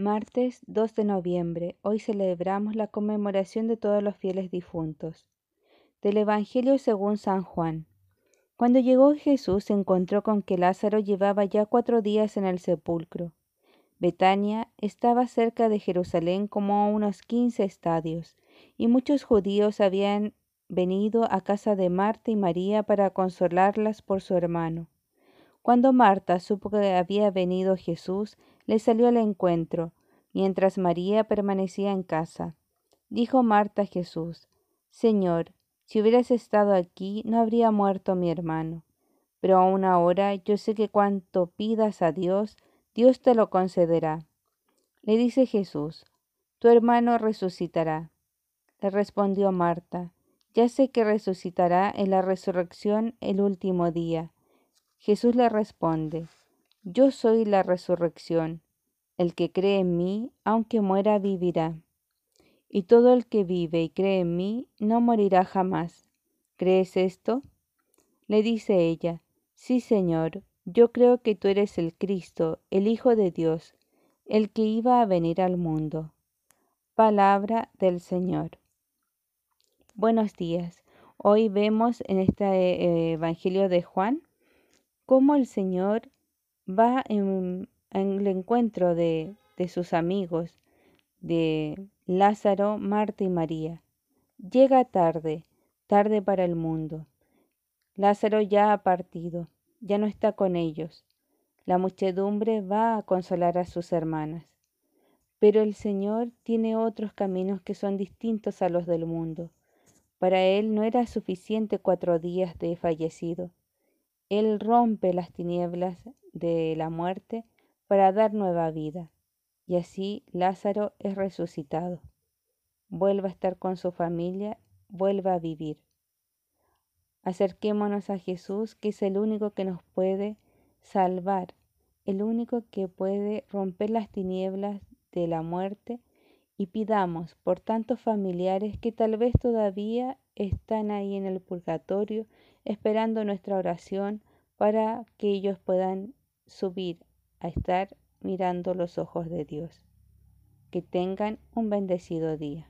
Martes 2 de noviembre. Hoy celebramos la conmemoración de todos los fieles difuntos. Del Evangelio según San Juan. Cuando llegó Jesús se encontró con que Lázaro llevaba ya cuatro días en el sepulcro. Betania estaba cerca de Jerusalén como a unos quince estadios, y muchos judíos habían venido a casa de Marta y María para consolarlas por su hermano. Cuando Marta supo que había venido Jesús, le salió al encuentro, mientras María permanecía en casa. Dijo Marta a Jesús, Señor, si hubieras estado aquí, no habría muerto mi hermano. Pero aún ahora yo sé que cuanto pidas a Dios, Dios te lo concederá. Le dice Jesús, tu hermano resucitará. Le respondió Marta, ya sé que resucitará en la resurrección el último día. Jesús le responde, Yo soy la resurrección. El que cree en mí, aunque muera, vivirá. Y todo el que vive y cree en mí, no morirá jamás. ¿Crees esto? Le dice ella, Sí, Señor, yo creo que tú eres el Cristo, el Hijo de Dios, el que iba a venir al mundo. Palabra del Señor. Buenos días. Hoy vemos en este eh, Evangelio de Juan cómo el Señor va en, el encuentro de, de sus amigos, de Lázaro, Marta y María. Llega tarde, tarde para el mundo. Lázaro ya ha partido, ya no está con ellos. La muchedumbre va a consolar a sus hermanas. Pero el Señor tiene otros caminos que son distintos a los del mundo. Para Él no era suficiente cuatro días de fallecido. Él rompe las tinieblas de la muerte para dar nueva vida. Y así Lázaro es resucitado. Vuelve a estar con su familia, vuelve a vivir. Acerquémonos a Jesús, que es el único que nos puede salvar, el único que puede romper las tinieblas de la muerte y pidamos por tantos familiares que tal vez todavía están ahí en el purgatorio esperando nuestra oración para que ellos puedan subir a estar mirando los ojos de Dios. Que tengan un bendecido día.